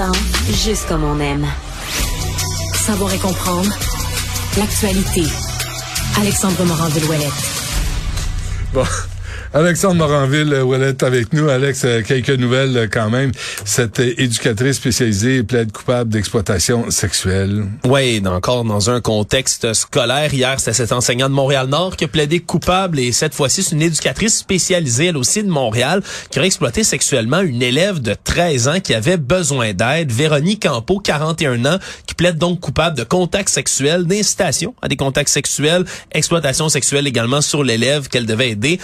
10 ans, juste comme on aime. Savoir et comprendre. L'actualité. Alexandre Morand-Villouellette. Bon. Alexandre Moranville, euh, Ouellet avec nous. Alex, euh, quelques nouvelles euh, quand même. Cette éducatrice spécialisée plaide coupable d'exploitation sexuelle. Oui, encore dans un contexte scolaire. Hier, c'était cet enseignant de Montréal-Nord qui a plaidé coupable et cette fois-ci, c'est une éducatrice spécialisée, elle aussi de Montréal, qui aurait exploité sexuellement une élève de 13 ans qui avait besoin d'aide. Véronique Campo, 41 ans, qui plaide donc coupable de contact sexuel, d'incitation à des contacts sexuels, exploitation sexuelle également sur l'élève qu'elle devait aider.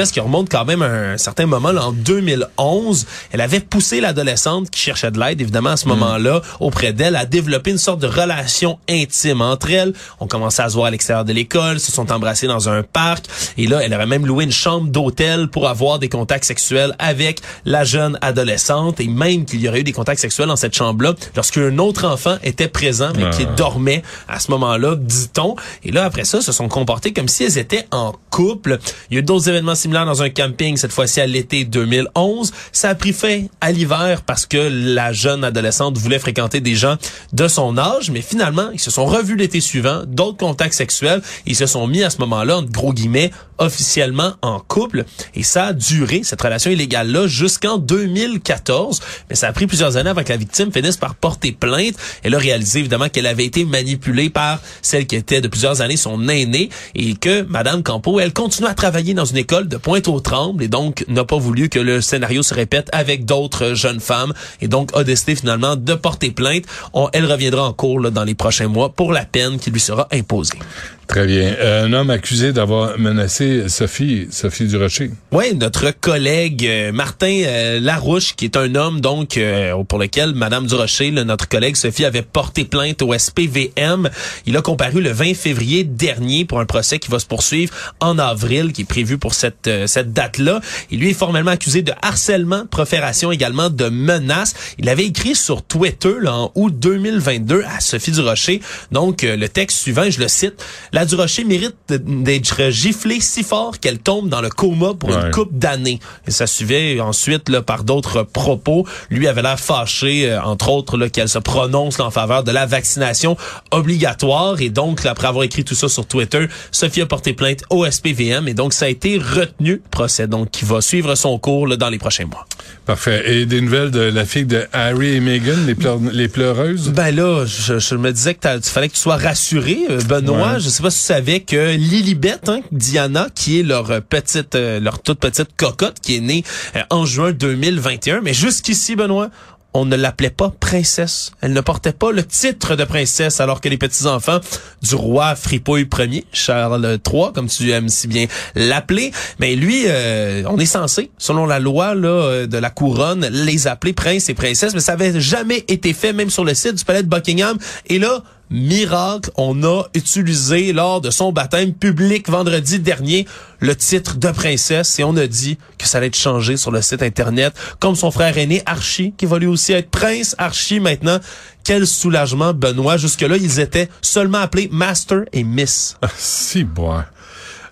Gestes qui remontent quand même à un certain moment, là, en 2011. Elle avait poussé l'adolescente qui cherchait de l'aide, évidemment, à ce moment-là, auprès d'elle, à développer une sorte de relation intime entre elles. On commençait à se voir à l'extérieur de l'école, se sont embrassés dans un parc. Et là, elle aurait même loué une chambre d'hôtel pour avoir des contacts sexuels avec la jeune adolescente. Et même qu'il y aurait eu des contacts sexuels dans cette chambre-là lorsqu'un autre enfant était présent, mais qui dormait à ce moment-là, dit-on. Et là, après ça, se sont comportés comme si elles étaient en couple. Il y a eu d'autres événements similaires dans un camping, cette fois-ci à l'été 2011. Ça a pris fin à l'hiver parce que la jeune adolescente voulait fréquenter des gens de son âge, mais finalement, ils se sont revus l'été suivant, d'autres contacts sexuels, ils se sont mis à ce moment-là, entre gros guillemets, officiellement en couple. Et ça a duré, cette relation illégale-là, jusqu'en 2014. Mais ça a pris plusieurs années avant que la victime finisse par porter plainte. Elle a réalisé, évidemment, qu'elle avait été manipulée par celle qui était de plusieurs années son aînée et que Madame Campo, elle continue à travailler dans une école de Pointe-aux-Trembles et donc n'a pas voulu que le scénario se répète avec d'autres jeunes femmes et donc a décidé finalement de porter plainte. On- elle reviendra en cours dans les prochains mois pour la peine qui lui sera imposée. Très bien. Un homme accusé d'avoir menacé Sophie, Sophie Durocher. Oui, notre collègue euh, Martin euh, Larouche, qui est un homme donc euh, pour lequel Madame Durocher, notre collègue Sophie, avait porté plainte au SPVM. Il a comparu le 20 février dernier pour un procès qui va se poursuivre en avril, qui est prévu pour cette cette date-là. Il lui est formellement accusé de harcèlement, profération également, de menaces. Il avait écrit sur Twitter là, en août 2022 à Sophie Durocher. Donc le texte suivant, je le cite. Durocher mérite d'être giflée si fort qu'elle tombe dans le coma pour Ouais. une coupe d'années. Et ça suivait ensuite là, par d'autres propos. Lui avait l'air fâché, euh, entre autres, qu'elle se prononce là, en faveur de la vaccination obligatoire. Et donc, là, après avoir écrit tout ça sur Twitter, Sophie a porté plainte au SPVM. Et donc, ça a été retenu, procès, donc, qui va suivre son cours là, dans les prochains mois. Parfait. Et des nouvelles de la fille de Harry et Meghan, les, pleur- les pleureuses? Ben là, je, je me disais que il fallait que tu sois rassuré, euh, Benoît. Ouais. Je sais pas savais que Lilibet, hein, Diana, qui est leur euh, petite, euh, leur toute petite cocotte, qui est née euh, en juin 2021, mais jusqu'ici, Benoît. On ne l'appelait pas princesse. Elle ne portait pas le titre de princesse, alors que les petits-enfants du roi Fripouille Ier, Charles III, comme tu aimes si bien l'appeler, mais lui, euh, on est censé, selon la loi là, de la couronne, les appeler prince et princesse, mais ça avait jamais été fait, même sur le site du palais de Buckingham. Et là, miracle, on a utilisé lors de son baptême public vendredi dernier le titre de princesse et on a dit que ça allait être changé sur le site internet, comme son frère aîné Archie, qui va lui aussi être prince Archie maintenant. Quel soulagement, Benoît. Jusque-là, ils étaient seulement appelés Master et Miss. Si, bon.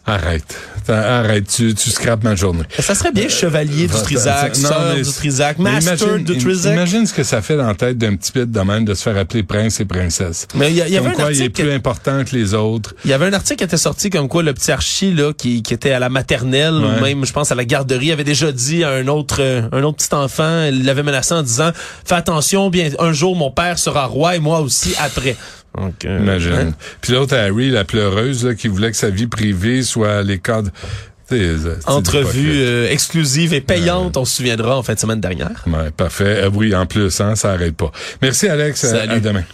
Arrête. Arrête, tu, tu scrapes ma journée. Ça serait bien chevalier du Trisac, sœur du Trisac, master du Trisac. Imagine ce que ça fait dans la tête d'un petit pit de même de se faire appeler prince et princesse. Mais il y, avait un quoi, article il est plus important que les autres. Il y avait un article qui était sorti comme quoi le petit Archie là qui, qui était à la maternelle ou même je pense à la garderie avait déjà dit à un autre un autre petit enfant, il l'avait menacé en disant "Fais attention, bien un jour mon père sera roi et moi aussi après." Donc, euh, Imagine. Hein? Puis l'autre, Harry, la pleureuse, là, qui voulait que sa vie privée soit à l'écart Entrevue euh, exclusive et payante, on se souviendra en fin de semaine dernière. Ouais, parfait. Euh, oui, en plus, hein, ça arrête pas. Merci Alex, à demain.